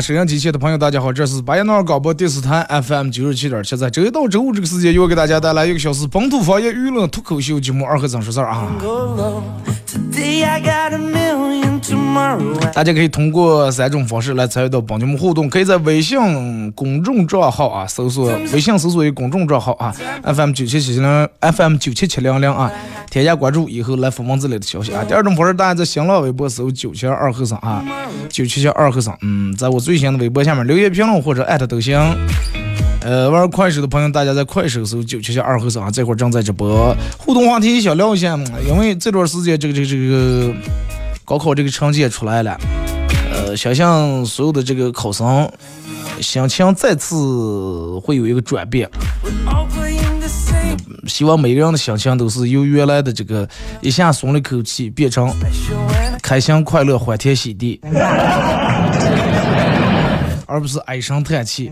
沈阳机器的朋友，大家好，这是巴彦淖尔广播电视台 FM 九十七点七，在周一到周五这个时间，又给大家带来一个小时本土方言娱乐脱口秀节目《二和张说事儿》啊。大家可以通过三种方式来参与到帮你们互动，可以在微信公众账号啊搜索微信搜索一个公众账号啊 FM 九七七零 FM 九七七零零啊，添加关注以后来发文字类的消息啊。第二种方式，大家在新浪微博搜九七二和尚啊，九七七二和尚，嗯，在我最新的微博下面留言评论或者艾特都行。呃，玩快手的朋友，大家在快手搜九七七二和尚啊，这会儿正在直播，互动话题想聊一下，因为这段时间这个这个这个。高考这个成绩也出来了，呃，相信所有的这个考生心情再次会有一个转变。希望每个人的心情都是由原来的这个一下松了口气，变成开心快乐、欢天喜地，而不是唉声叹气。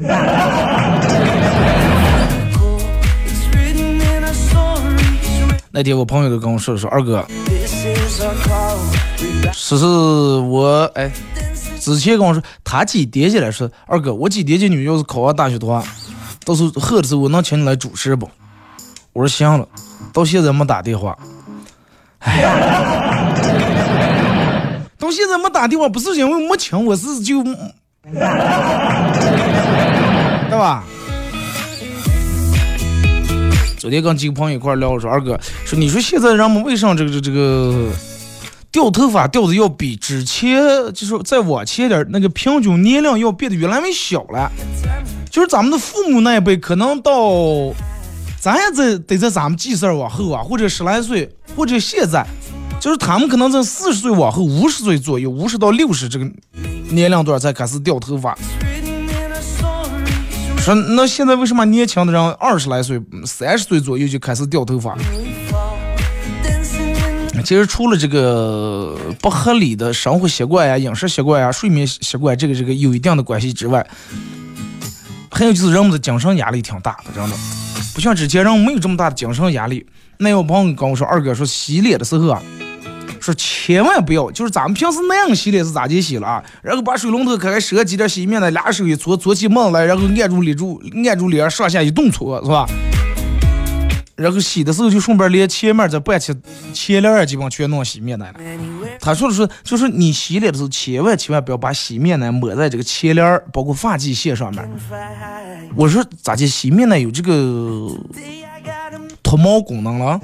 那天我朋友都跟我说说，二哥。说是我哎，之前跟我说他几点级来说，二哥我几点级女要是考上大学的话，到时候喝的时候我能请你来主持不？我说行了，到现在没打电话。哎，到现在没打电话不是因为没请，我是就，对吧？昨天跟几个朋友一块聊，我说二哥说你说现在人们为啥这个这个这个？掉头发掉的要比之前，就是再往前点，那个平均年龄要变得越来越小了。就是咱们的父母那一辈，可能到咱也在得在咱们几岁往后啊，或者十来岁，或者现在，就是他们可能在四十岁往后，五十岁左右，五十到六十这个年龄段才开始掉头发。说那现在为什么年轻的人二十来岁、三十岁左右就开始掉头发？其实除了这个不合理的生活习惯呀、饮食习惯呀、睡眠习惯，这个这个有一定的关系之外，还有就是人们的精神压力挺大的，真的，不像之前人没有这么大的精神压力。那有朋友跟我说，二哥说洗脸的时候啊，说千万不要，就是咱们平时那样洗脸是咋地洗了啊？然后把水龙头开开，舍几点洗面奶，俩手一搓，搓起沫来，然后按住脸住，按住脸上下一动搓，是吧？然后洗的时候就顺便连前面这半起前脸儿基本全弄洗面奶了。他说的是，就是你洗脸的时候千万千万不要把洗面奶抹在这个前脸儿，包括发际线上面。我说咋的？洗面奶有这个脱毛功能了？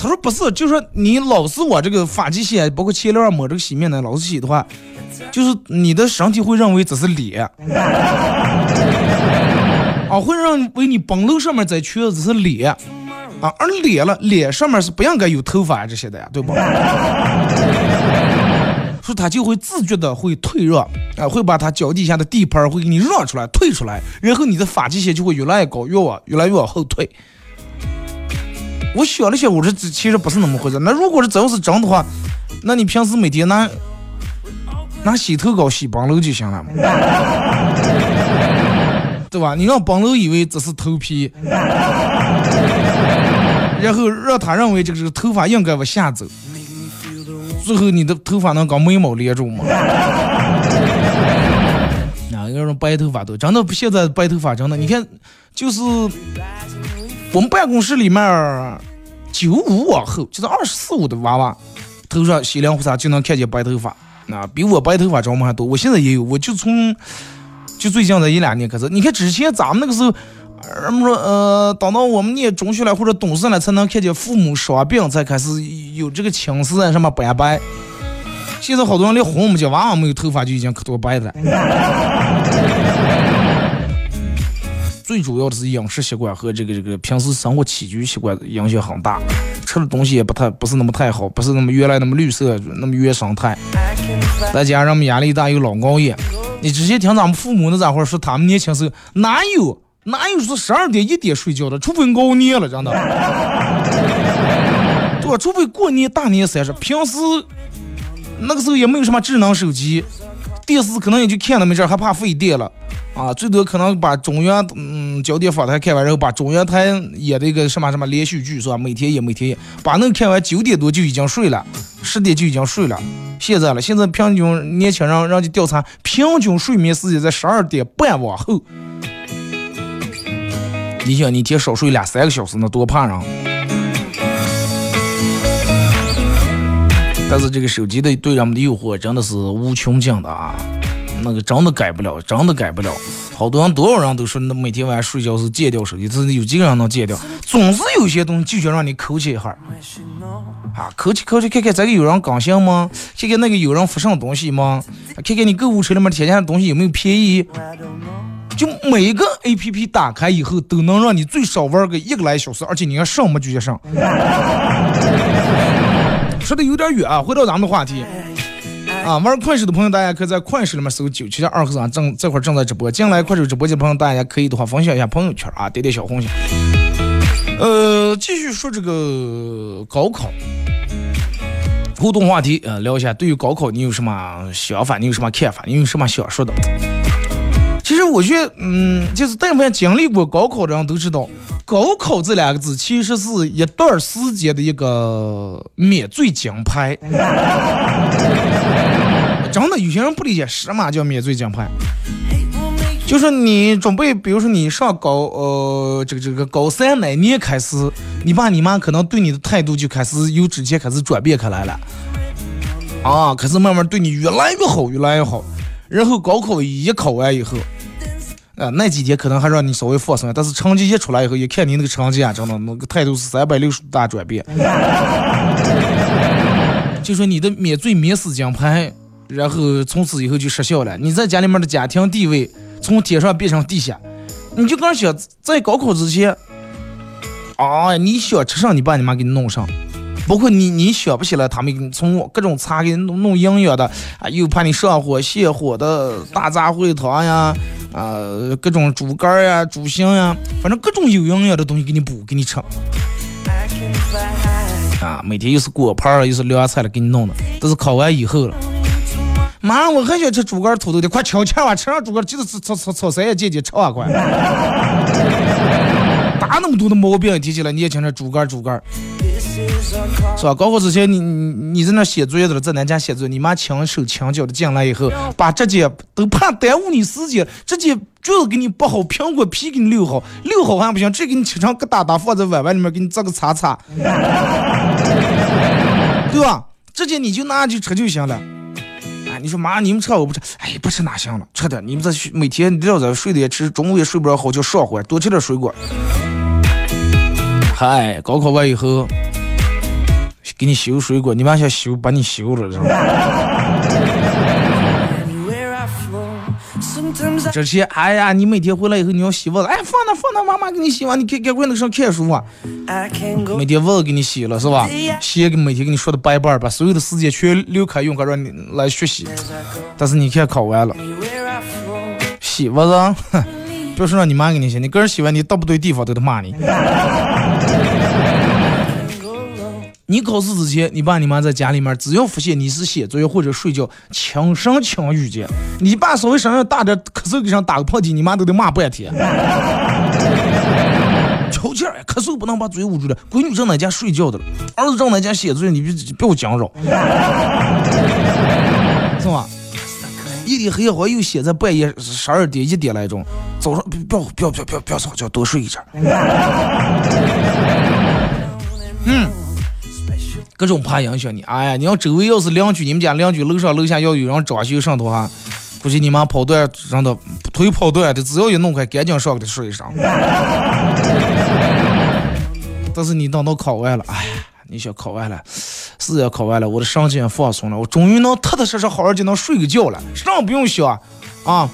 他说不是，就是说你老是往这个发际线，包括前脸抹这个洗面奶，老是洗的话，就是你的身体会认为这是脸。会认为你本楼上面在缺的只是脸啊，而脸了，脸上面是不应该有头发这些的呀，对不？说他就会自觉的会退热啊，会把他脚底下的地盘会给你让出来、退出来，然后你的发际线就会越来越高，越往越来越往后退。我想了想，我说这其实不是那么回事。那如果是真是真的话，那你平时每天拿拿洗头膏洗本楼就行了。对吧？你让本楼以为这是头皮，然后让他认为这个是头发应该往下走，最后你的头发能跟眉毛连住吗？啊，个人白头发多，真的现在白头发真的，你看，就是我们办公室里面九五往后，就是二十四五的娃娃，头上洗凉胡茬就能看见白头发，那比我白头发着么还多。我现在也有，我就从就最近这一两年开始，你看之前咱们那个时候。人们说，呃，等到我们念中学了或者懂事了，才能看见父母双病，才开始有这个青丝啊，什么斑白。现在好多人连哄我们家娃娃没有头发就已经可多白了。最主要的是饮食习惯和这个这个平时生活起居习惯影响很大，吃的东西也不太不是那么太好，不是那么原来那么绿色，那么原生态。再加上我们压力大，又老熬夜。你直接听咱们父母那咋会说，他们年轻时候哪有？哪有说十二点一点睡觉的？除非熬夜了，真的。对吧？除非过年大年三十，平时那个时候也没有什么智能手机，电视可能也就看那么阵儿，还怕费电了啊。最多可能把中央嗯焦点访谈看完，然后把中央台演的一个什么什么连续剧是吧？每天演，每天演，把那个看完九点多就已经睡了，十点就已经睡了。现在了，现在平均年轻人，人家调查平均睡眠时间在十二点半往后。你想，你一天少睡两三个小时，那多怕人！但是这个手机的对人们的诱惑真的是无穷尽的啊，那个真的改不了，真的改不了。好多人多少人都说，那每天晚上睡觉是戒掉手机，这是有几个人能戒掉？总是有些东西就想让你抠起一下啊，抠起抠起看看这个有人更新吗？看看那个有人发上东西吗？看看你购物车里面添加的东西有没有便宜？就每个 A P P 打开以后，都能让你最少玩个一个来小时，而且你要上没就接上。说的有点远啊，回到咱们的话题啊，玩快手的朋友，大家可以在快手里面搜九七二和尚，正这会儿正在直播。进来快手直播间的朋友，大家可以的话分享一下朋友圈啊，点点小红心。呃，继续说这个高考互动话题，呃，聊一下对于高考你有什么想法，你有什么看法，你有什么想说的？其实我觉得，嗯，就是但凡经历过高考的人都知道，高考这两个字其实是一段时间的一个免罪金牌。真的，有些人不理解什么叫免罪金牌，就是你准备，比如说你上高，呃，这个这个高三那年开始，你爸你妈可能对你的态度就开始由之前开始转变开来了，啊，开始慢慢对你越来越好，越来越好，然后高考一考完以后。啊，那几天可能还让你稍微放松，但是成绩一出来以后，一看你那个成绩啊，真的那个态度是三百六十度大转变。就说你的免罪免死金牌，然后从此以后就失效了。你在家里面的家庭地位从天上变成地下。你就刚想在高考之前，啊，你想吃上，你爸你妈给你弄上。包括你，你想不起来，他们从各种茶给你弄弄营养的啊，又怕你上火泻火的大杂烩汤呀，啊，各种猪肝呀、猪心呀，反正各种有营养的东西给你补，给你吃。啊，每天又是果盘又是凉菜了，给你弄的。都是考完以后了，妈，我很喜欢吃猪肝土豆的，快抢钱吧，吃上猪肝记得炒炒炒炒三姐姐吃啊快。打那么多的毛病提起来，年轻人猪肝猪肝。是吧？高考之前，你你你在那写作业的了，在咱家写作业，你妈轻手轻脚的进来以后，把这些都怕耽误你时间，直接就是给你剥好，苹果皮给你留好，留好还不行，直接给你切成疙瘩瘩，放在碗碗里面，给你做个叉叉，对吧？直接你就拿去吃就行了。你说妈，你们吃我不吃？哎，不吃哪行了？吃点，你们这每天你要在睡的也吃，中午也睡不着好觉，上火，多吃点水果。嗨，高考完以后。给你修水果，你妈想修把你修了，知道吗？这些，哎呀，你每天回来以后你要洗袜子，哎，放那放那，妈妈给你洗完，你赶赶快那上看书啊。每天袜子给你洗了是吧？鞋给每天给你说的白板，把所有的时间全留开用，让你来学习。但是你看考完了，洗袜子，哼，别说让你妈给你洗，你个人洗完你到不对地方都得骂你。你考试之前，你爸你妈在家里面，只要发现你是写作业或者睡觉，轻声轻语间，你爸稍微声音大点，咳嗽给上打个喷嚏，你妈都得骂半天。瞧劲儿，咳嗽不能把嘴捂住了。闺女正在家睡觉的，儿子正在家写作业，你别别我讲扰，是吧？夜里黑好又写在半夜十二点一点来钟，早上不要不要不要不要不要吵觉，多睡一阵。嗯，各种怕影响你。哎呀，你要周围要是邻居，你们家邻居楼上楼下要有人装修上头哈，估计你妈跑断真的腿跑断的，只要一弄开，赶紧上给他睡上。但是你等到考完了，哎呀，你想考完了，是要考完了，我的神经放松了，我终于能踏踏实实好好就能睡个觉了，啥不用想啊。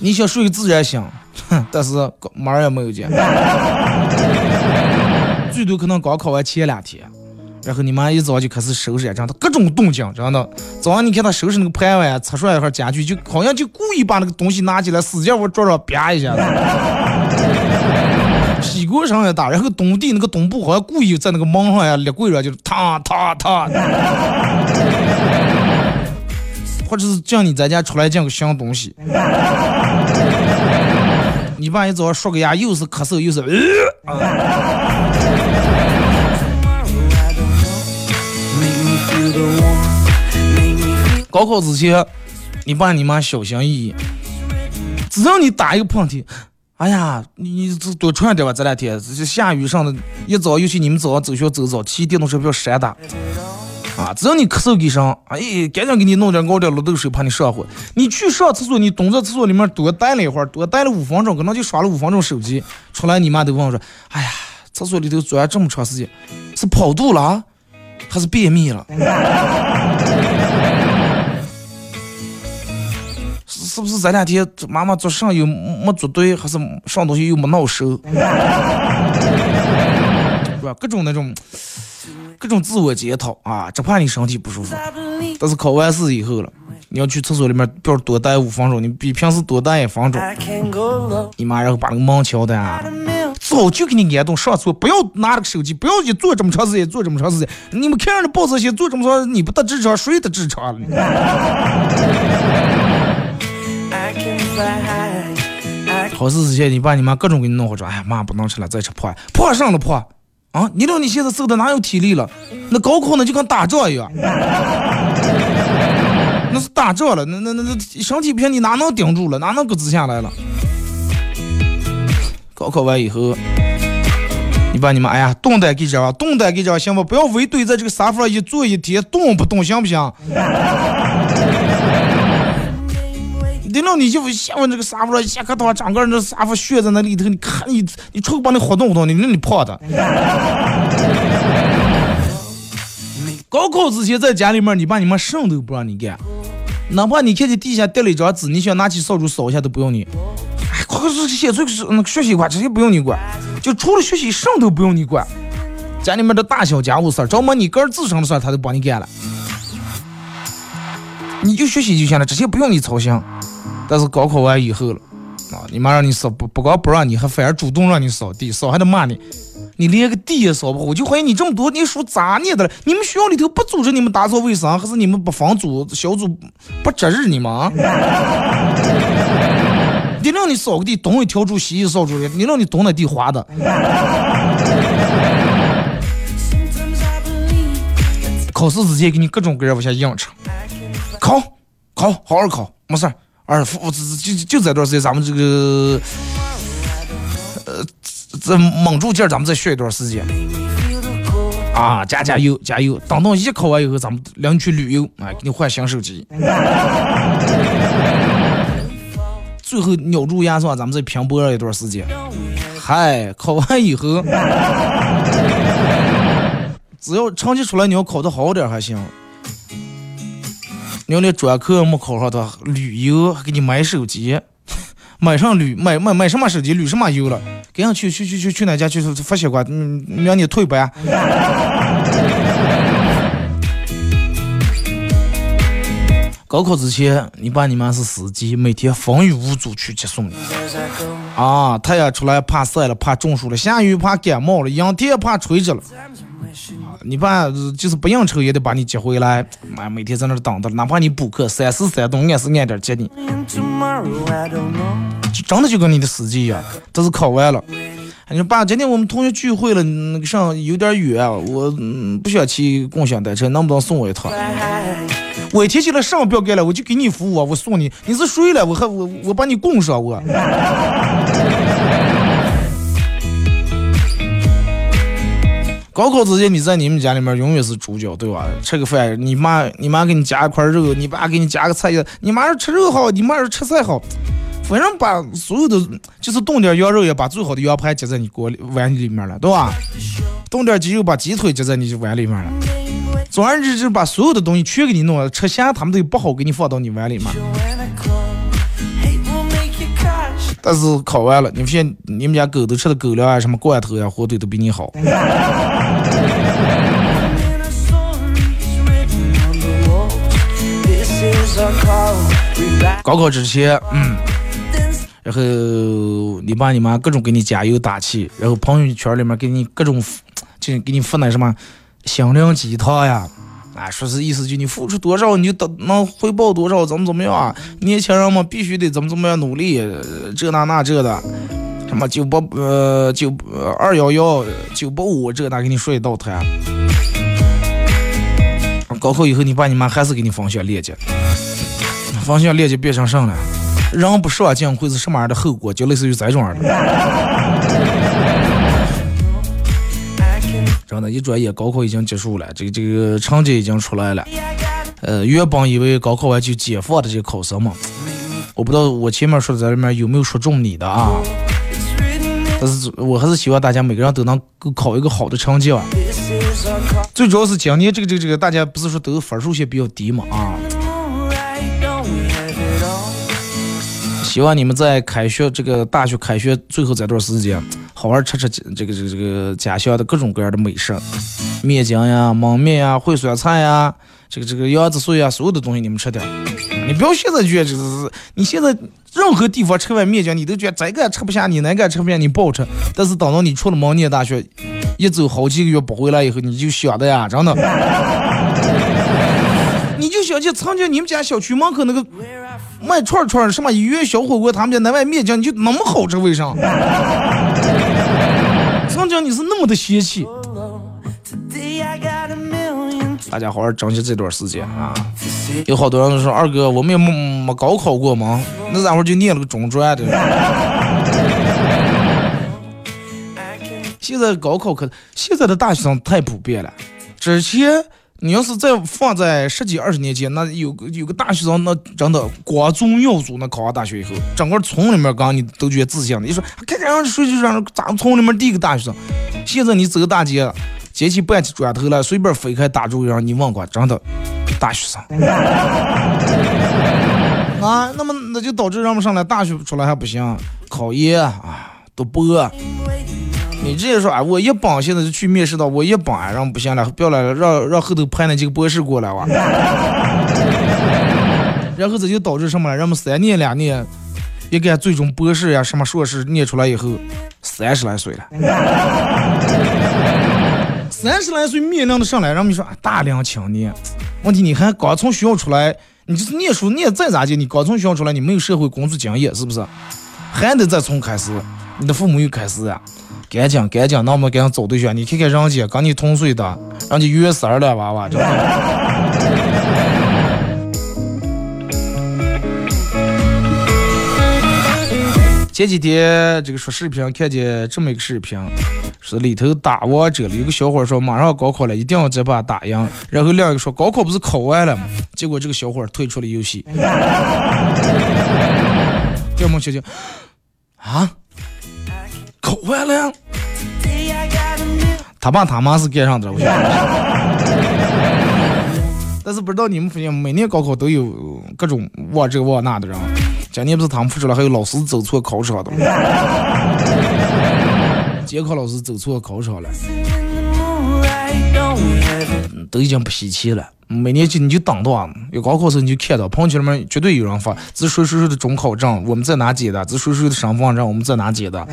你想睡个自然醒，哼，但是门儿也没有见。最多可能刚考完前两天，然后你妈一早就开始收拾，这样的各种动静，真的。早上你看她收拾那个盘碗，擦出来一会儿家具，就好像就故意把那个东西拿起来，使劲往桌上啪一下子。屁股上也打，然后东地那个东部好像故意在那个门上呀、立柜上就踏踏踏。或者是叫你在家出来捡个新东西。你爸一早上刷个牙，又是咳嗽又是呃。高考之前，你爸你妈小心翼翼，只要你打一个喷嚏，哎呀，你多穿点吧，这两天。这下雨上的，一早尤其你们早上走学走早，骑电动车不要闪打，啊，只要你咳嗽一声，哎，赶紧给你弄点熬点绿豆水，怕你上火。你去上厕所，你蹲在厕所里面多待了一会儿，多待了五分钟，可能就刷了五分钟手机，出来你妈都问我说，哎呀，厕所里头钻这么长时间，是跑肚了，还是便秘了？是不是这两天妈妈做上又没做对，还是上东西又没闹熟？是吧？各种那种，各种自我检讨啊，只怕你身体不舒服。但是考完试以后了，你要去厕所里面，不要多待五分钟，你比平时多待一分钟。你妈然后把那个门敲的啊，早就给你安顿上厕所，不要拿着个手机，不要去坐这么长时间，坐这么长时间。你们看着报这些坐这么长，你不得痔疮，谁得痔疮了？考试之前，你爸你妈各种给你弄好，说哎呀妈不能吃了，再吃破破上了破啊！你说你现在瘦的哪有体力了？那高考那就跟打仗一样，那是打仗了，那那那那身体不行，你哪能顶住了？哪能搁支下来了？高考完以后，你把你妈哎呀，动弹给这，动弹给这行不？不要围堆在这个沙发上一坐一天，动不动行不行？得让你就下完这个沙发上，下课的话，整个人这沙发血在那里头，你看你，你出去把你活动活动，你那你胖的。高考之前在家里面，你爸你妈什么都不让你干，哪怕你看见地下掉了一张纸，你想拿起扫帚扫一下都不用你。哎，快快写出那个学习管，这些不用你管，就除了学习，什么都不用你管。家里面的大小家务事儿，着么你个人自身的事儿，他都帮你干了。你就学习就行了，这些不用你操心。但是高考完以后了，啊，你妈让你扫不不光不让你，还反而主动让你扫地，扫还得骂你，你连个地也扫不好，我就怀疑你这么多年书咋念的了？你们学校里头不组织你们打扫卫生，还是你们不房组小组 不值日你们？你让你扫个地，东一条柱西一扫帚的，你让你东那地滑的。考试之前给你各种各样往下硬撑，考考好好考，没事儿。二夫就就这段时间，咱们这个呃，这猛住劲儿，咱们再学一段时间啊，加加油加油！等到一考完以后，咱们领你去旅游，哎，给你换新手机。最后咬住牙算，咱们再拼搏一段时间。嗨，考完以后，只要成绩出来，你要考的好点还行。你要连专科没考上的，旅游还给你买手机，买上旅买买买什么手机，旅什么游了？赶紧去去去去去哪家去发血管？嗯，让你退班。高考之前，你爸你妈是司机，每天风雨无阻去接送你。啊，太阳出来怕晒了，怕中暑了；下雨怕感冒了；阴天怕吹着了。你爸就是不应酬也得把你接回来，妈每天在那等着，哪怕你补课三四三顿，按时按点接你，就真的就跟你的司机一样。这是考完了，你说爸，今天我们同学聚会了，那个上有点远，我不想骑共享单车，能不能送我一趟？我一天起来上不要干了，我就给你服务，我送你，你是谁了？我还我我把你供上我。高考之前你在你们家里面永远是主角，对吧？吃个饭，你妈你妈给你夹一块肉，你爸给你夹个菜，你妈是吃肉好，你妈是吃菜好，反正把所有的就是炖点羊肉，也把最好的羊排夹在你锅里碗里面了，对吧？炖点鸡肉，把鸡腿夹在你碗里面了。总而言之，就是把所有的东西全给你弄了，吃咸他们都不好给你放到你碗里面。但是考完了，你发现你们家狗都吃的狗粮啊，什么罐头呀、火腿都比你好。高考之前，嗯，然后你爸你妈各种给你加油打气，然后朋友圈里面给你各种，就给你发那什么心灵鸡汤呀。啊，说是意思就你付出多少，你就得能回报多少，怎么怎么样啊？年轻人嘛，必须得怎么怎么样努力，这那那这的，什么九八呃九二幺幺九八五这那给你说一道谈。高考以后，你爸你妈还是给你放下链接，放下链接变成啥了？人不上进会是什么样的后果？就类似于这种的。真的，一转眼高考已经结束了，这个这个成绩已经出来了。呃，原本以为高考完就解放的这个考生嘛，我不知道我前面说的在里面有没有说中你的啊？但是我还是希望大家每个人都能够考一个好的成绩啊。最主要是今年这个这个这个大家不是说都分数线比较低嘛啊？希望你们在开学这个大学开学最后这段时间，好好吃吃这个这个这个家乡的各种各样的美食，面筋呀、焖面呀、烩酸菜呀，这个这个杨子碎呀，所有的东西你们吃点。你不要现在觉得就是你现在任何地方吃碗面筋，你都觉得这个吃不下，你那个吃不下，你不好吃。但是等到你出了门念大学，一走好几个月不回来以后，你就想的呀，真的，你就想起曾经你们家小区门口那个。卖串串什么医院小火锅，他们家那碗面筋你就那么好吃，为啥？曾经你是那么的嫌弃。大家好好珍惜这段时间啊！有好多人都说二哥，我们也没没高考过吗？那咱会就念了个中专的。现在高考可，现在的大学生太普遍了，之前。你要是再放在十几二十年前，那有个有个大学生，那真的光宗耀祖，那考上大学以后，整个村里面刚你都觉得自信的。你说看看让说就让咱村里面第一个大学生。现在你走大街，捡起半起砖头来，随便飞开打住让你问过，真的大学生。啊，那么那就导致让们上来大学出来还不行，考研啊，读博。你直接说啊，我一帮现在就去面试到我一帮，然后不行了，不要来了，让让后头派那几个博士过来哇。然后这就导致什么了？人们三年两年，一个最终博士呀，什么硕士念出来以后，三十来岁了。三十来岁面临的上来，人们说啊大龄青年，问题你还刚从学校出来，你就是念书念再咋地，你刚从学校出来，你没有社会工作经验，是不是？还得再从开始，你的父母又开始呀。赶紧赶紧，那我们赶紧找对象。你看看人家跟你同岁的，人家约十二了娃娃，真的。前几天这个说视频看见这么一个视频，是里头打王者了。有个小伙说马上高考了，一定要这把打赢。然后另一个说高考不是考完了吗？结果这个小伙退出了游戏。要么姐姐啊？考完了，他爸他妈是干上的，我想。但是不知道你们发现，每年高考都有各种忘这忘那的人。今年不是他们出了，还有老师走错考场的。监考老师走错考场了，都已经不稀奇了。每年就你就等到有高考时你就看到朋友圈里面绝对有人发，这谁谁谁的中考证我们在哪接的？这谁谁的身份证我们在哪接的？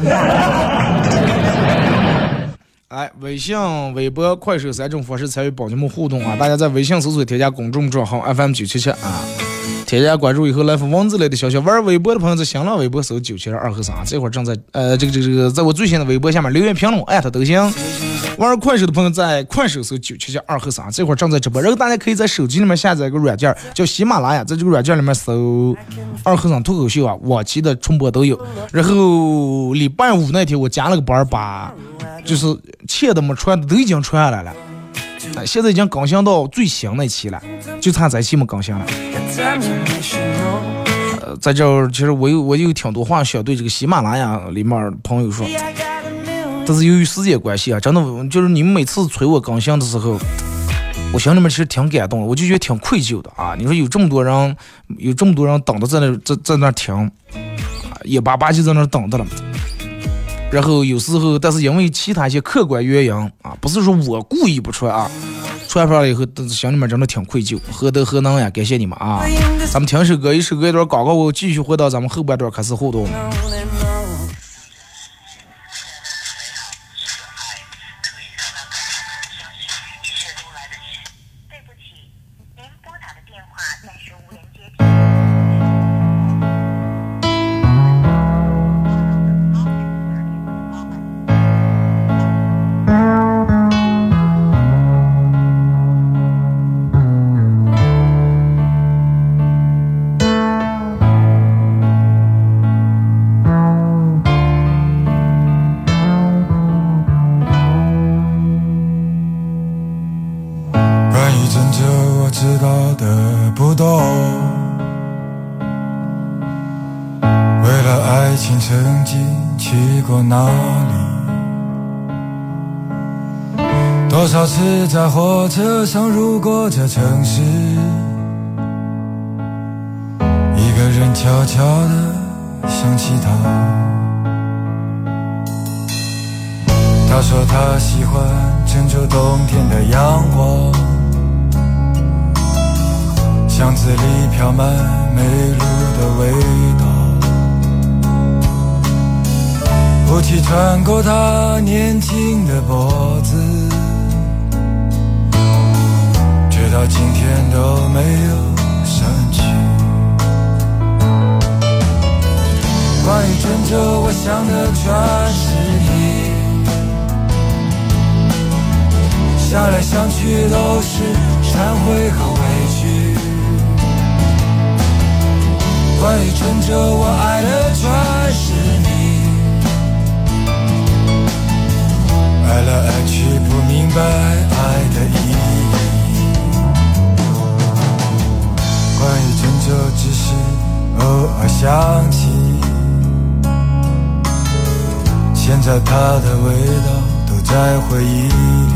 来，微信、微博、快手三种方式参与帮你们互动啊！大家在微信搜索添加公众账号 FM 九七七啊，添加关注以后来发文字类的消息。玩微博的朋友在新浪微博搜九七二二和三，这会儿正在呃这个这个这个在我最新的微博下面留言评论艾特都行。玩快手的朋友在快手搜九七七二和三，这会儿正在直播。然后大家可以在手机里面下载一个软件，叫喜马拉雅，在这个软件里面搜二和三脱口秀啊，往期的重播都有。然后礼拜五那天我加了个班，把就是欠的没穿的都已经传下来了。现在已经更新到最新那期了，就差这期没更新了。呃，在这儿其实我有我有挺多话想对这个喜马拉雅里面朋友说，但是由于时间关系啊，真的就是你们每次催我更新的时候，我心里面其实挺感动的，我就觉得挺愧疚的啊。你说有这么多人，有这么多人等着在那在在那听，啊，眼巴巴就在那等着了。然后有时候，但是因为其他一些客观原因啊，不是说我故意不穿啊，传出来了以后，心里面真的挺愧疚，何德何能呀？感谢你们啊！咱们听首歌，一首歌一段广告，我继续回到咱们后半段开始互动。多少次在火车上路过这城市，一个人悄悄地想起他。他说他喜欢郑州冬天的阳光，巷子里飘满梅露的味道，雾气穿过他年轻的脖子。到今天都没有散去。关于郑州，我想的全是你。想来想去都是忏悔和委屈。关于郑州，我爱的全是你。爱来爱去，不明白爱的意义。关于郑州，只是偶尔想起。现在它的味道都在回忆里。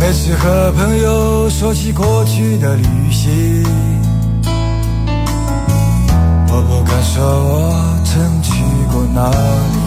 每次和朋友说起过去的旅行，我不敢说我曾去过哪里。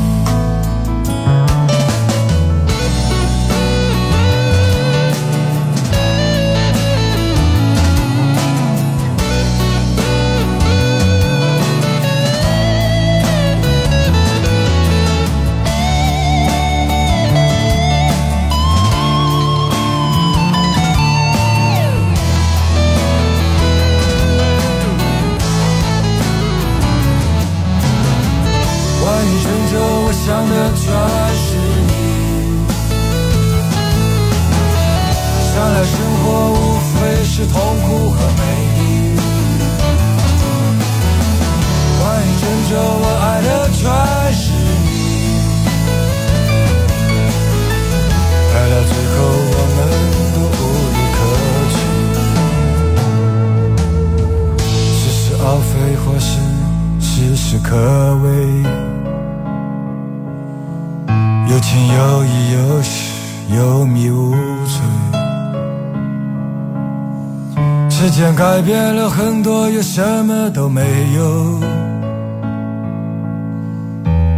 改变了很多，又什么都没有。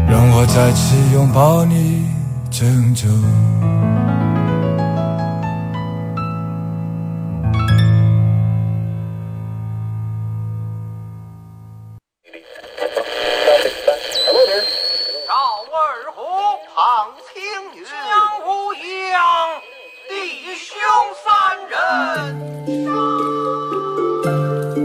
让我再次拥抱你，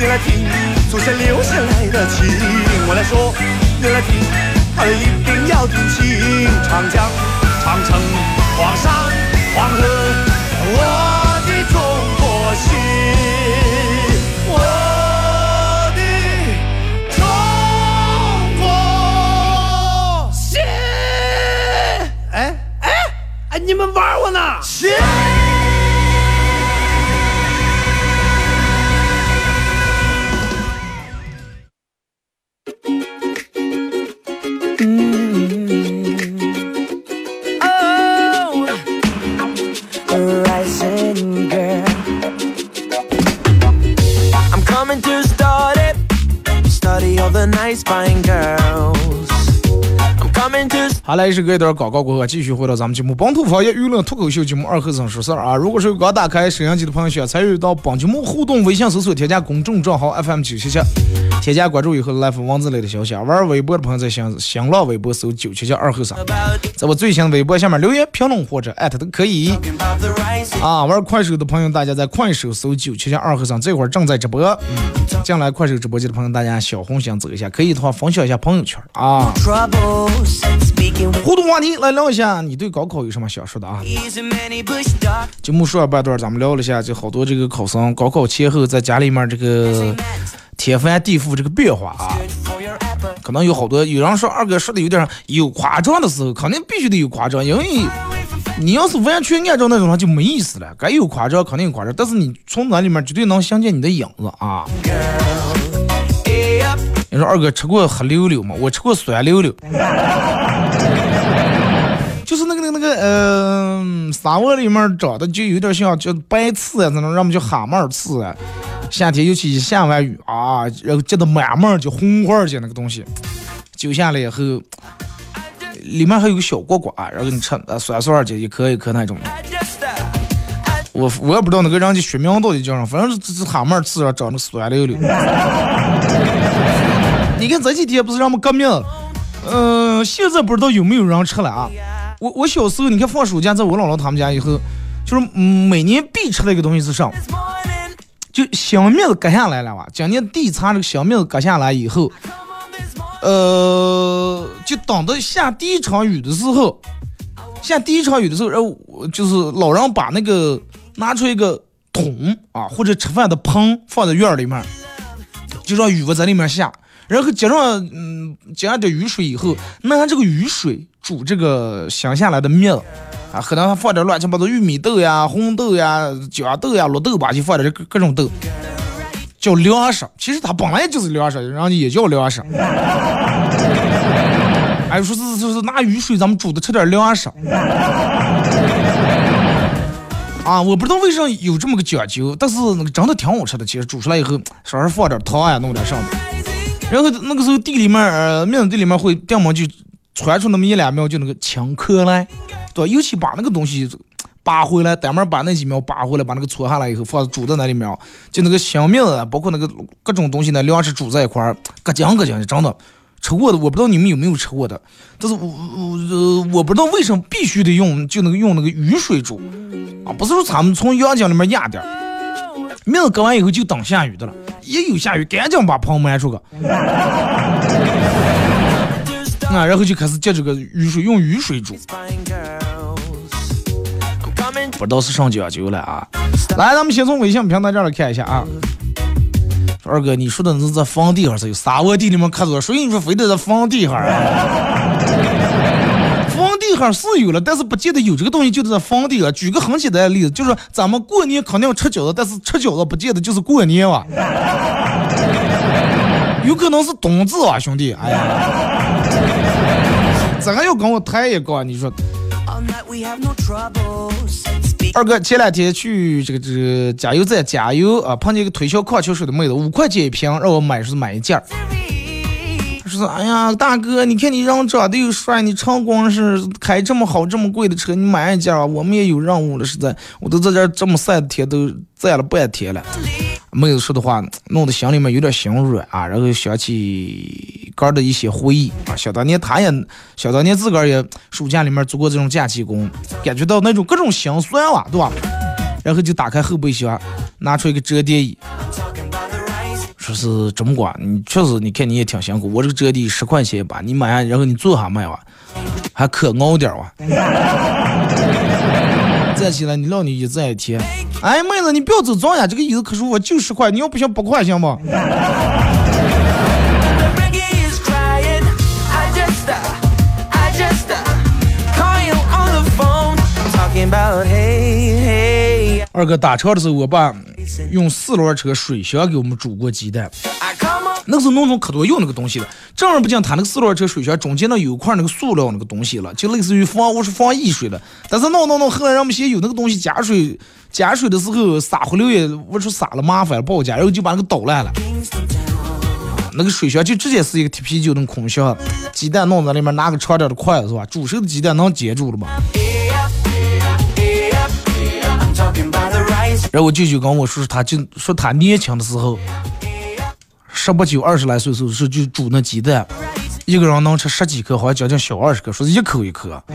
你来听，祖先留下来的情。我来说，你来听。一定要听清，长江、长城、黄山、黄河，我的中国心，我的中国心。哎哎哎，你们玩我呢？好来，是隔一段广告过后，继续回到咱们节目《本土方言娱乐脱口秀》节目二和尚说事儿啊！如果是刚打开摄像机的朋友，需要参与到本节目互动，微信搜索添加公众账号 FM 九谢谢，添加关注以后来发文字类的消息。玩微博的朋友在新新浪微博搜九七七二和尚，在我最新的微博下面留言评论或者艾特都可以。啊，玩快手的朋友，大家在快手搜九七七二和尚，这会儿正在直播。嗯进来快手直播间的朋友，大家小红心走一下，可以的话分享一下朋友圈啊。互动话题来聊一下，你对高考有什么想说的啊？节目说了半段，咱们聊了一下，就好多这个考生高考前后在家里面这个天翻地覆这个变化啊。可能有好多有人说二哥说的有点有夸张的时候，肯定必须得有夸张，因为你要是完全按照那种话就没意思了。该有夸张肯定有夸张，但是你从那里面绝对能想见你的影子啊。你说二哥吃过黑溜溜吗？我吃过酸溜溜。就是那个那个那个，嗯，沙窝里面长的就有点像叫白刺啊，那种让我们叫蛤蟆刺啊。夏天尤其一下完雨啊，然后结的满满就红花儿的那个东西，揪下来以后，里面还有个小果果，然后你吃，酸酸的，一颗一颗那种。我我也不知道那个人家学名到底叫啥，反正这这蛤蟆刺上长的酸溜溜。你看这几天不是让我们革命？嗯，现在不知道有没有人吃了啊？我我小时候，你看放暑假在我姥姥他们家以后，就是每年必吃的一个东西是啥？就小麦子割下来了吧？今年地产这个小麦子割下来以后，呃，就等到下第一场雨的时候，下第一场雨的时候，然后就是老人把那个拿出一个桶啊，或者吃饭的盆放在院里面，就让雨在里面下。然后接上嗯接上点雨水以后，拿这个雨水煮这个香下来的面，啊，可能还放点乱七八糟玉米豆呀、红豆呀、豇豆呀、绿豆吧，就放点这各种豆，叫粮食。其实它本来就是粮食，然后也叫粮食。哎，说是就是拿雨水咱们煮的，吃点粮食。啊，我不知道为啥有这么个讲究，但是那个真的挺好吃的。其实煮出来以后，稍微放点糖呀，弄点什么。然后那个时候地里面，呃，面地里面会掉毛就传出那么一两秒，就那个青壳来，对尤其把那个东西扒回来，单门把那几秒扒回来，把那个搓下来以后放煮在那里面，就那个香面啊，包括那个各种东西呢，粮食煮在一块儿，咯浆咯浆的，真的吃过的，我不知道你们有没有吃过的，但是我我我不知道为什么必须得用，就那个用那个雨水煮。啊，不是说咱们从阳江里面压点，面子割完以后就等下雨的了。一有下雨，赶紧把棚埋出个，啊，然后就开始接这个雨水，用雨水煮，不知道是上讲究了啊。来，咱们先从微信平台这儿来看一下啊。二哥，你说的是在房地上是有沙窝地里面刻着，所以你说非得在房地上啊？房地上是有了，但是不见得有这个东西就在房顶啊。举个很简单的例子，就是咱们过年肯定要吃饺子，但是吃饺子不见得就是过年哇，有可能是冬至啊，兄弟。哎呀，咋还要跟我谈一个？你说？二哥前两天去这个这个加油站加油啊，碰见一个推销矿泉水的妹子，五块钱一瓶，让我买是买一件儿。说哎呀，大哥，你看你人长得又帅，你常光是开这么好这么贵的车，你买一件啊？我们也有任务了，实在，我都在这这么晒的天都站了半天了。妹子说的话弄得心里面有点心软啊，然后想起哥的一些回忆啊。想当年他也，想当年自个儿也暑假里面做过这种假期工，感觉到那种各种心酸哇，对吧？然后就打开后备箱，拿出一个折叠椅，说是这么管，你确实，你看你也挺辛苦。我这个折叠椅十块钱一把，你买，然后你坐下买吧，还可熬点哇。站起来，你让你一站一贴。哎，妹子，你不要走装呀，这个椅子可是我，就十块，你要不行八块行不？二哥打车的时候，我爸用四轮车水箱给我们煮过鸡蛋。那个时候农村可多用那个东西了，正儿八经，他那个四轮车水箱中间那有块那个塑料那个东西了，就类似于防我是防溢水的。但是弄弄弄，后来人们嫌有那个东西加水加水的时候撒回流也我说撒了麻烦了，不好加，然后就把那个捣烂了。那个水箱就直接是一个铁啤酒那空箱，鸡蛋弄在里面，拿个长点的筷子是吧？煮熟的鸡蛋能接住了吗？然后我舅舅跟我说，他就说他年轻的时候。十八九、二十来岁时候是就煮那鸡蛋，一个人能吃十几颗，好像将近小二十颗，说是一口一颗。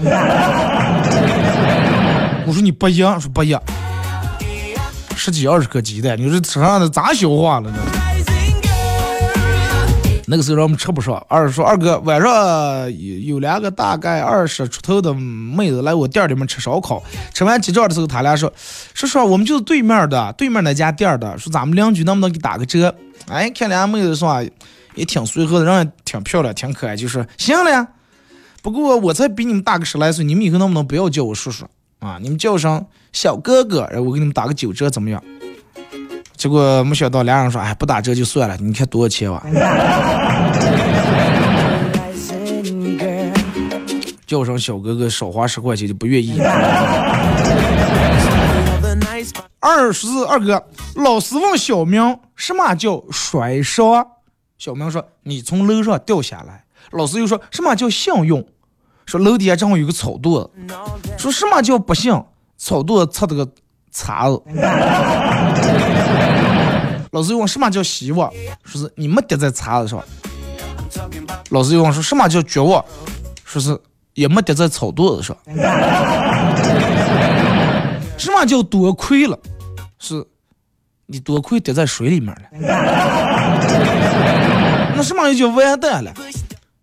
我说你不一样，说不一样，十几二十颗鸡蛋，你说吃上的咋消化了呢？那个时候让我们吃不上。二说二哥晚上有有两个大概二十出头的妹子来我店里面吃烧烤，吃完结账的时候，他俩说说说我们就是对面的，对面那家店的，说咱们邻居能不能给打个折？哎，看俩妹子说也挺随和的，人也挺漂亮，挺可爱，就说行了。呀。不过我才比你们大个十来岁，你们以后能不能不要叫我叔叔啊？你们叫声小哥哥，然后我给你们打个九折，怎么样？结果没想到俩人说，哎，不打折就算了。你看多少钱哇？叫声小哥哥少花十块钱就不愿意。二十二哥，老师问小明什么叫摔伤？小明说你从楼上掉下来。老师又说什么叫幸运？说楼底下正好有个草垛子。说什么叫不幸？草垛子插的个叉子。老师又问什么叫希望？说是你没跌在叉子上。老师又问说什么叫绝望？说是也没跌在草垛子上。什么叫多亏了？是，你多亏跌在水里面了。那什么又叫完蛋了？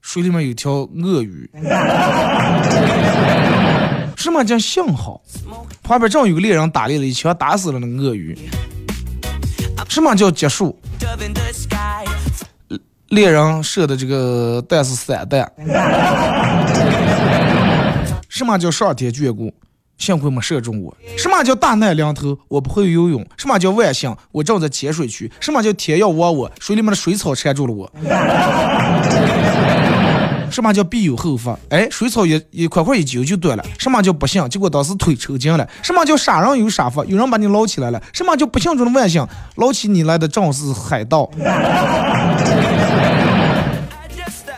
水里面有条鳄鱼。什么叫幸好？旁边正好有个猎人打猎了一枪打死了那个鳄鱼。什么叫结束？猎人射的这个弹是散弹。什么叫上天眷顾？幸亏没射中我。什么叫大难临头？我不会游泳。什么叫万幸？我正在浅水区。什么叫天要亡我？水里面的水草缠住了我。什么叫必有后福？哎，水草一一块块一揪就断了。什么叫不幸？结果当时腿抽筋了。什么叫杀人有杀福？有人把你捞起来了。什么叫不幸中的万幸？捞起你来的正是海盗。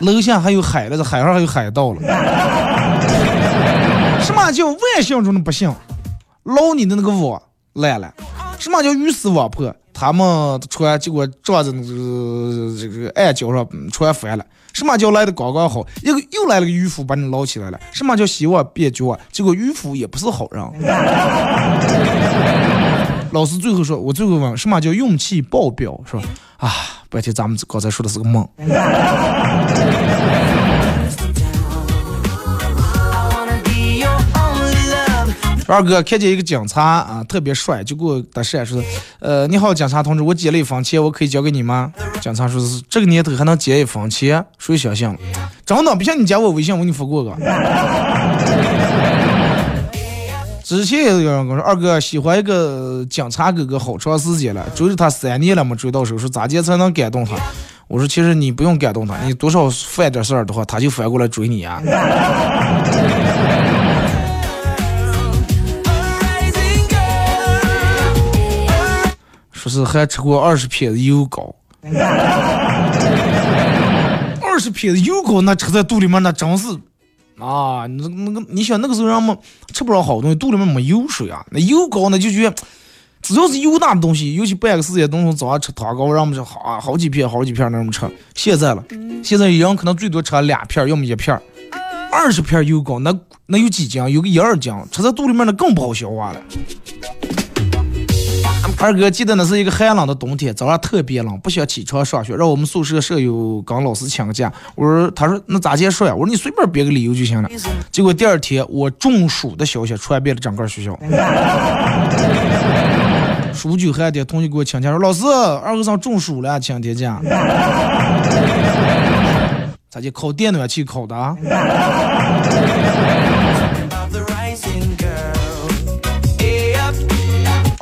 楼下还有海了，这海上还有海盗了。什么叫万幸中的不幸？捞你的那个网烂了。什么叫鱼死网破？他们船结果撞在那个这个岸角上，船翻了。什么叫来的刚刚好？一个又来了个渔夫把你捞起来了。什么叫希望别绝望？结果渔夫也不是好人。老师最后说，我最后问，什么叫运气爆表？是吧？啊，白天咱们刚才说的是个梦。二哥看见一个警察啊，特别帅，就给我搭讪说：“呃，你好，警察同志，我捡了一分钱，我可以交给你吗？”警察说是这个年头还能捡一分钱，谁相信？真的，不像你加我微信，我给你发过个。之前也有人跟我说，二哥喜欢一个警察哥哥好长时间了，追着他三年了没追到手，说咋接才能感动他？我说其实你不用感动他，你多少犯点事儿的话，他就反过来追你啊。说是还吃过二十片的油糕，二十片的油糕那吃在肚里面那真是。啊，那那个，你想那个时候人们吃不着好东西，肚里面没油水啊。那油糕呢，就觉得只要是油大的东西，尤其半个世界东西早上吃糖糕，让我们好啊好几片好几片那么吃。现在了，现在一人可能最多吃两片，要么一片。二十片油糕，那那有几斤？有个一二斤，吃在肚里面那更不好消化了。二哥记得那是一个寒冷的冬天，早上特别冷，不想起床上学，让我们宿舍舍友跟老师请个假。我说，他说那咋结束呀？我说你随便编个理由就行了。结果第二天我中暑的消息传遍了整个学校。数九寒天，同学给我请假说，老师，二哥上中暑了，请天假。咋就烤电暖气烤的？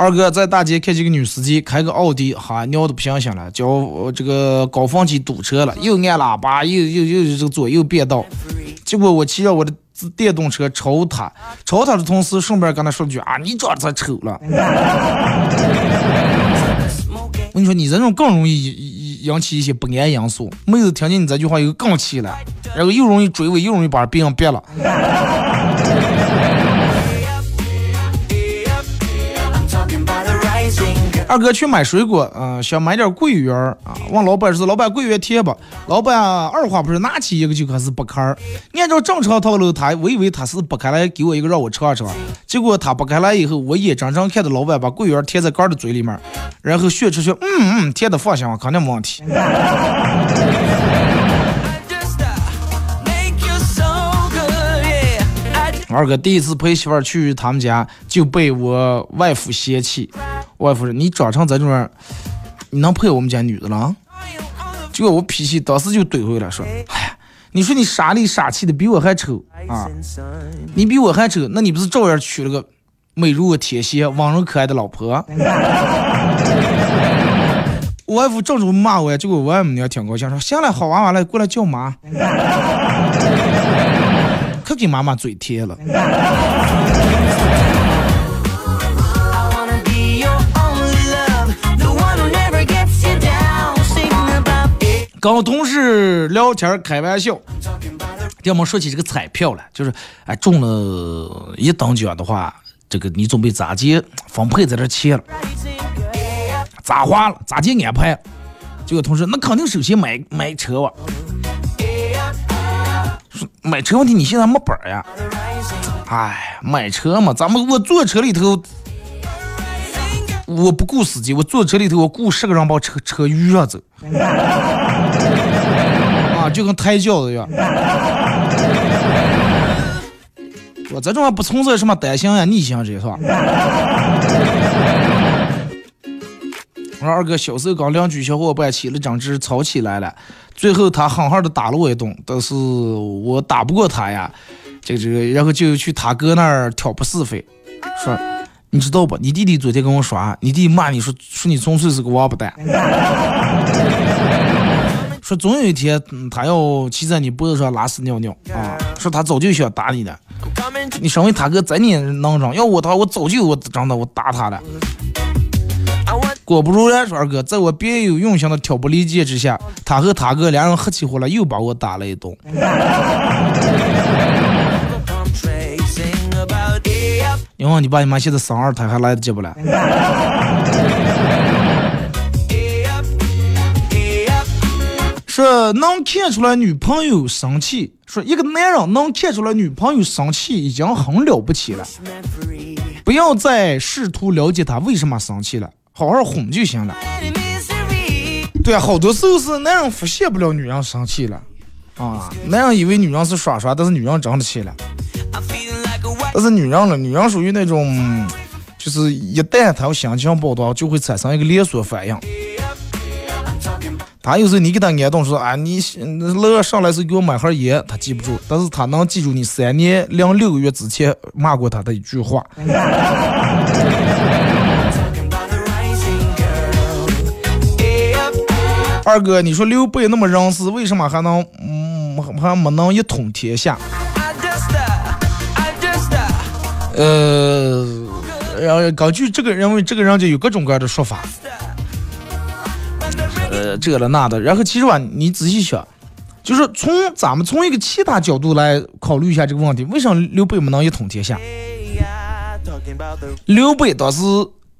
二哥在大街看见个女司机开个奥迪，哈尿的不行行了，叫这个高峰期堵车了，又按喇叭，又又又这个左右变道。结果我骑着我的电动车超他，超他的同时顺便跟他说句啊，你长得太丑了。我跟你说，你这种更容易引起一些不安因素。妹子听见你这句话又更气了，然后又容易追尾，又容易把别人别了。二哥去买水果，嗯，想买点桂圆儿啊。问老板是老板桂圆甜不？老板二话不说，拿起一个就开始剥开儿。按照正常套路，他我以为他是剥开来给我一个让我尝尝。结果他剥开来以后，我眼睁睁看着老板把桂圆贴在干儿的嘴里面，然后炫出去，嗯嗯，甜的放心，肯定没问题。二哥第一次陪媳妇儿去他们家，就被我外父嫌弃。外父说：“你长成这种人，你能配我们家女的了？”结果我脾气当时就怼回来，说：“哎，你说你傻里傻气的，比我还丑啊！你比我还丑，那你不是照样娶了个美如我天仙、温柔可爱的老婆？”我外父正准备骂我呀，结果我外母娘挺高兴，说：“行了，好娃娃了，过来叫妈。”可给妈妈嘴甜了。跟同事聊天开玩笑，要么说起这个彩票了，就是哎中了一等奖的话，这个你准备咋接分配在这钱了？咋花了？咋接安排？这个同事那肯定首先买买车吧。买车问题，你现在没本儿呀？哎，买车嘛，咱们我坐车里头，我不雇司机，我坐车里头，我雇十个人把车车运上走，就跟抬轿子一样。我这种还不存在什么单行呀、逆行这是吧？我二哥小时候跟邻居小伙伴起了争执，吵起来了。最后他狠狠的打了我一顿，但是我打不过他呀，这个这个，然后就去他哥那儿挑拨是非，说你知道不？你弟弟昨天跟我说，你弟骂你说说你纯粹是个王八蛋，说总有一天他要骑在你脖子上拉屎尿尿啊，说他早就想打你了，你身为他哥真你能整，要我的话我早就我真的我打他了。果不如然，说二哥，在我别有用心的挑拨离间之下，他和他哥两人合起伙来，又把我打了一顿。因为你爸你妈现在生二胎还来得及不来？说能看出来女朋友生气，说一个男人能看出来女朋友生气已经很了不起了，不要再试图了解她为什么生气了。好好哄就行了。对啊，好多时候是男人发现不了女人生气了，啊，男人以为女人是耍耍，但是女人真的气了。但是女人了，女人属于那种，就是一旦她要心情不好，就会产生一个连锁反应。他有时候你给她安动说啊，你乐上来时给我买盒烟，他记不住，但是他能记住你三年零六个月之前骂过他的一句话。二哥，你说刘备那么仁慈，为什么还能嗯还没能一统天下？呃，然后根据这个认为这个人就有各种各样的说法，呃，这了那的。然后其实吧，你仔细想，就是从咱们从一个其他角度来考虑一下这个问题，为什么刘备不能一统天下？刘备当时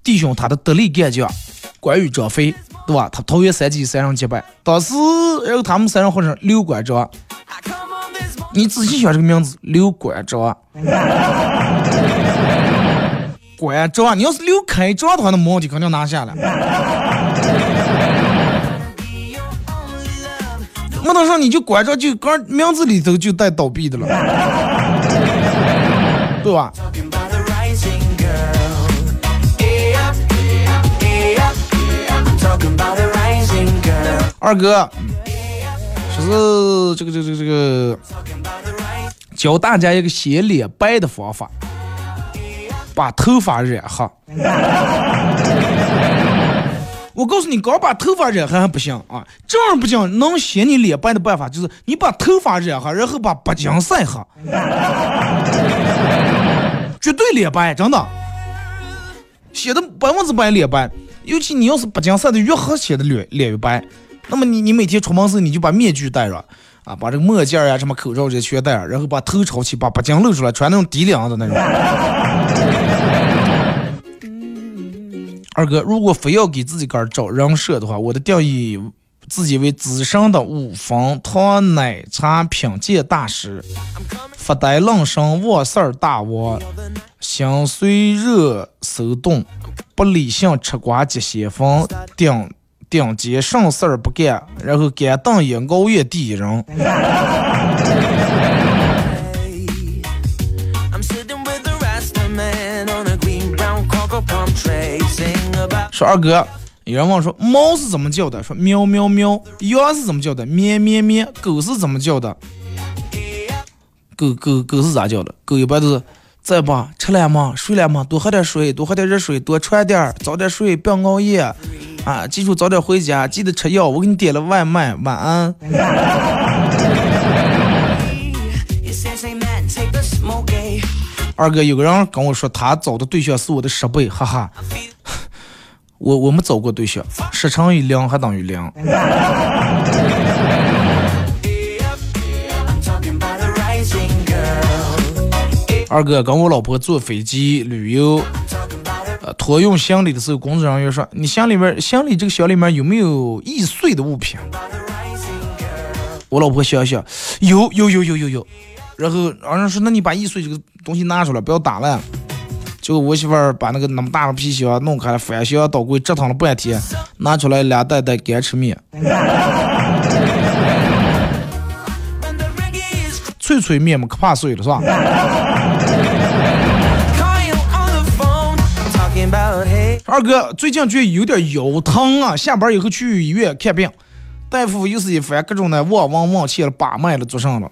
弟兄他的得力干将关羽、张飞。对吧？他桃园三结三人结拜，当时然后他们三人换成刘关张。你仔细想这个名字，刘关张。关张，你要是刘开张的话，那没问题，肯定拿下了。没能上你就关着，就刚名字里头就带倒闭的了，对吧？二哥，就是这个这个这个这个，教大家一个显脸白的方法，把头发染黑。我告诉你，刚把头发染黑还不行啊，这样不行。能显你脸白的办法就是你把头发染黑，然后把脖颈晒黑，绝对脸白，真的，显得百分之百脸白。尤其你要是脖颈晒的越黑，显得脸脸越白。那么你你每天出门时你就把面具戴上，啊，把这个墨镜呀、什么口罩这些全戴上，然后把头朝起，把脖颈露出来，穿那种低领的那种。二哥，如果非要给自己个儿找人设的话，我的定义自己为资深的五分糖奶茶品鉴大师，发呆愣神忘事儿大王，心随热手动，不理性吃瓜急先锋顶。顶级什事儿不干，然后干瞪眼熬夜第一人。说二哥，有人问说猫是怎么叫的？说喵喵喵。羊是怎么叫的？咩咩咩。狗是怎么叫的？狗狗狗是咋叫的？狗一般都是在吧？吃了吗？睡了吗？多喝点水，多喝点热水，多穿点，早点睡，不要熬夜。啊，记住早点回家，记得吃药。我给你点了外卖，晚安。二哥，有个人跟我说，他找的对象是我的十倍，哈哈。我我没找过对象，十乘以零还等于零。二哥跟我老婆坐飞机旅游。呃托运行李的时候，工作人员说：“你箱里面，箱里这个箱里面有没有易碎的物品？”我老婆想想，有有有有有有。然后然后说：“那你把易碎这个东西拿出来，不要打烂。”结果我媳妇儿把那个那么大的皮箱弄开了，翻箱倒柜折腾了半天，拿出来俩袋袋干吃面。脆脆面嘛，可怕碎了是吧？二哥最近觉得有点腰疼啊，下班以后去医院看病，大夫又是一番各种的望闻问切了，把脉了，做上了，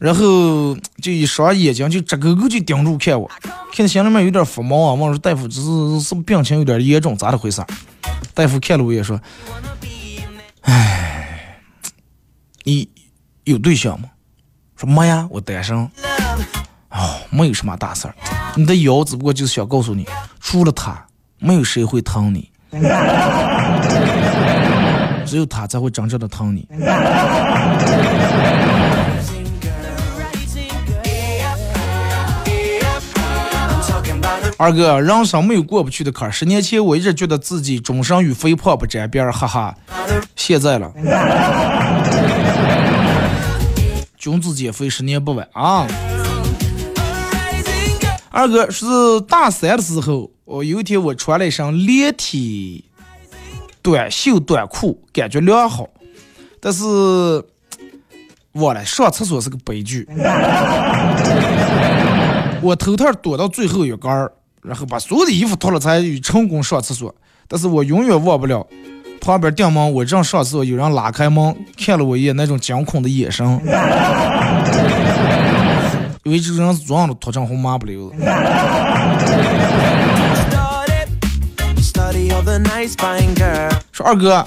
然后就一双眼睛就直勾勾就盯住看我，看心里面有点发毛啊，我说大夫这是是不病情有点严重，咋的回事？大夫看了我也说，唉，你有对象吗？说没呀，我单身。哦，没有什么大事儿，你的腰只不过就是想告诉你，除了他，没有谁会疼你，只有他才会真正的疼你。二哥，人生没有过不去的坎儿。十年前我一直觉得自己终生与肥胖不沾边儿，哈哈，现在了，君子减肥，十年不晚啊。二哥是大三的时候，我有一天我穿了一身连体短袖短裤，感觉良好，但是忘了上厕所是个悲剧。我偷偷躲到最后一根儿，然后把所有的衣服脱了，才成功上厕所。但是我永远忘不了旁边顶门，我正上厕所，有人拉开门看了我一眼，那种惊恐的眼神。因为这个人是装的脱成红麻不溜子。说二哥，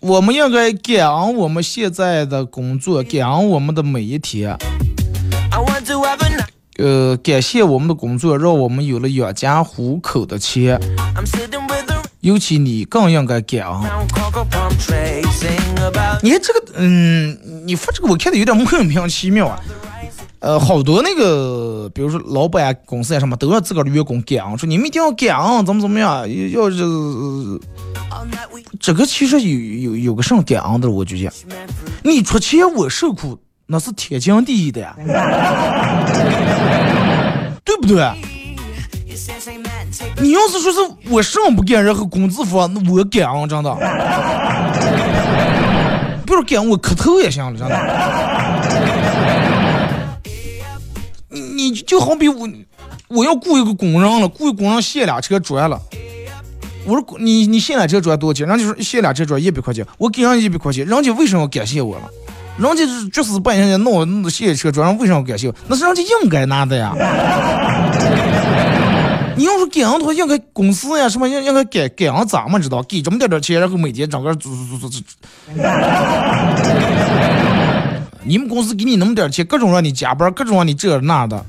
我们应该感恩我们现在的工作，感恩我们的每一天。呃，感谢我们的工作，让我们有了养家糊口的钱。尤其你更应该感恩。你看这个，嗯，你发这个我看的有点莫名其妙啊。呃，好多那个，比如说老板、公司啊什么，都让自个儿的员工感恩，说你们一定要感恩，怎么怎么样，要是这个其实有有有个什么感恩的，我就讲，你出钱我受苦，那是天经地义的呀，对不对？你要是说是我上不干，然后工资发，那我感恩，真的，不是感恩我磕头也行了，真的。你你就好比我，我要雇一个工人了，雇一个工人卸俩车砖了。我说你你卸俩车砖多少钱？人家说卸俩车砖一百块钱，我给人一百块钱，人家为什么要感谢我了？人家是就是半夜弄弄卸车砖，为什么要感谢？那是人家应该拿的呀。你要是感恩的话，应该公司呀什么应应该给给俺咱们知道，给这么点点钱，然后每天整个做做做做。你们公司给你那么点钱，各种让你加班，各种让你这那的。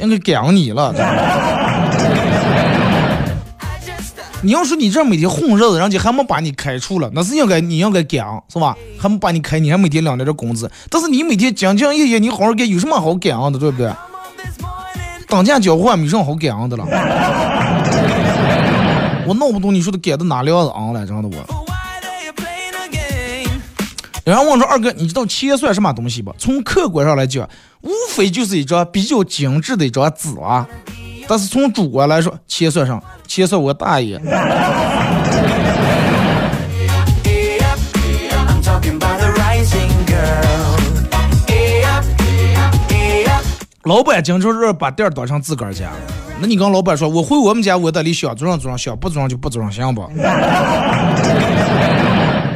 应该给俺你了。你要说你这每天混日子，人家还没把你开除了，那是应该你应该感恩，是吧？还没把你开，你还每天领着这工资。但是你每天兢兢业业，你好好干，有什么好感恩的，对不对？当价交换没什么好感恩的了。我闹不懂你说的感的哪料子昂了，真的我。有人问说二哥，你知道钱算什么东西不？从客观上来讲，无非就是一张比较精致的一张纸啊。但是从主观来说，钱算上，钱算我大爷。老板经常是把店当成自个儿家，那你跟老板说，我回我们家，我得里想做上做上，想不做上就不做上，行不？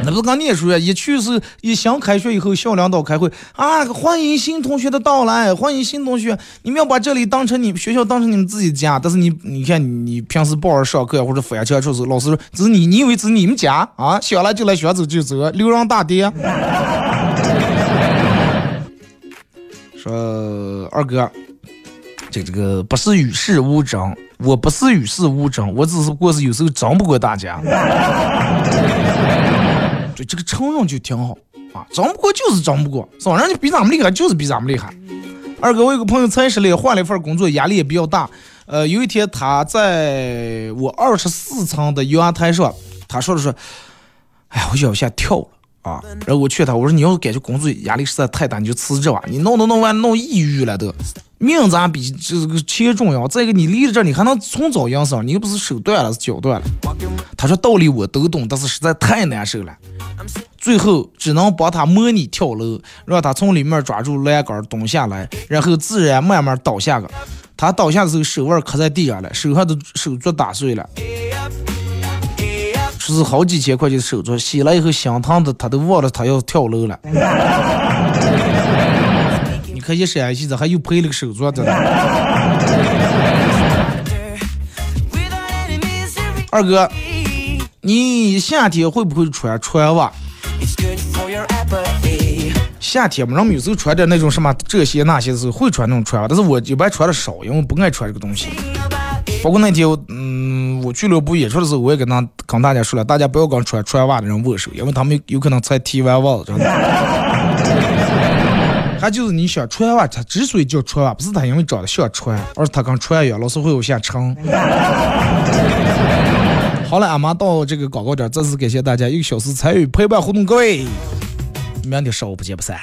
那不是刚念书呀？一去是一想开学以后，校领导开会啊，欢迎新同学的到来，欢迎新同学。你们要把这里当成你们学校，当成你们自己家。但是你，你看你平时抱着上课或者翻墙出时，老师说这是你，你以为这是你们家啊？想来就来，想走就走，流浪大爹。说二哥，这这个不是与世无争，我不是与世无争，我只是过是有时候争不过大家。对这个承认就挺好啊，争不过就是争不过，是吧？人家比咱们厉害就是比咱们厉害。二哥，我有个朋友才失恋，换了一份工作，压力也比较大。呃，有一天他在我二十四层的阳台上，他说了说：“哎呀，我脚下跳了啊！”然后我劝他，我说：“你要感觉工作压力实在太大，你就辞职吧。你弄弄弄完弄抑郁了都。命咋比这个钱重要？再一个，你离了这，你还能重找营生？你又不是手断了，是脚断了。”他说：“道理我都懂，但是实在太难受了。”最后只能帮他模拟跳楼，让他从里面抓住栏杆蹲下来，然后自然慢慢倒下个。他倒下的时候手腕磕在地上了，手上的手镯打碎了，说是好几千块钱的手镯。洗了以后心疼的他都忘了他要跳楼了。你看一闪一下子还又赔了个手镯的。二哥，你夏天会不会穿穿袜？夏天嘛，人们有时候穿点那种什么这些那些的时候会穿那种穿袜，但是我一般穿的少，因为我不爱穿这个东西。包括那天，嗯，我俱乐部演出的时候，我也跟他跟大家说了，大家不要跟穿穿袜的人握手，因为他们有可能才踢完袜子，真的。还就是你想穿袜，他之所以叫穿袜，不是他因为长得像穿，而是他跟穿一样，老是会往下沉。好了，俺妈到这个广告点，再次感谢大家一个小时参与陪伴互动，各位，明天上午不见不散。